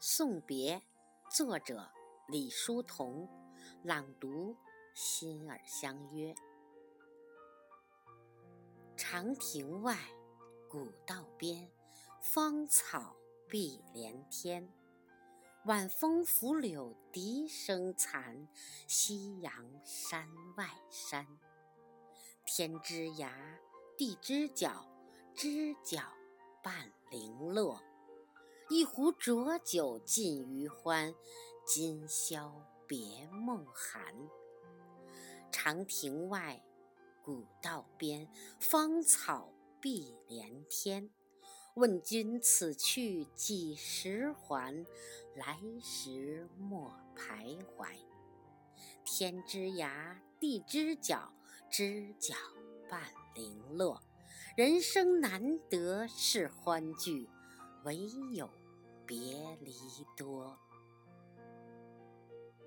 送别，作者李叔同，朗读心儿相约。长亭外，古道边，芳草碧连天。晚风拂柳笛声残，夕阳山外山。天之涯，地之角，知交半零落。一壶浊酒尽余欢，今宵别梦寒。长亭外，古道边，芳草碧连天。问君此去几时还？来时莫徘徊。天之涯，地之角，知交半零落。人生难得是欢聚。唯有别离多。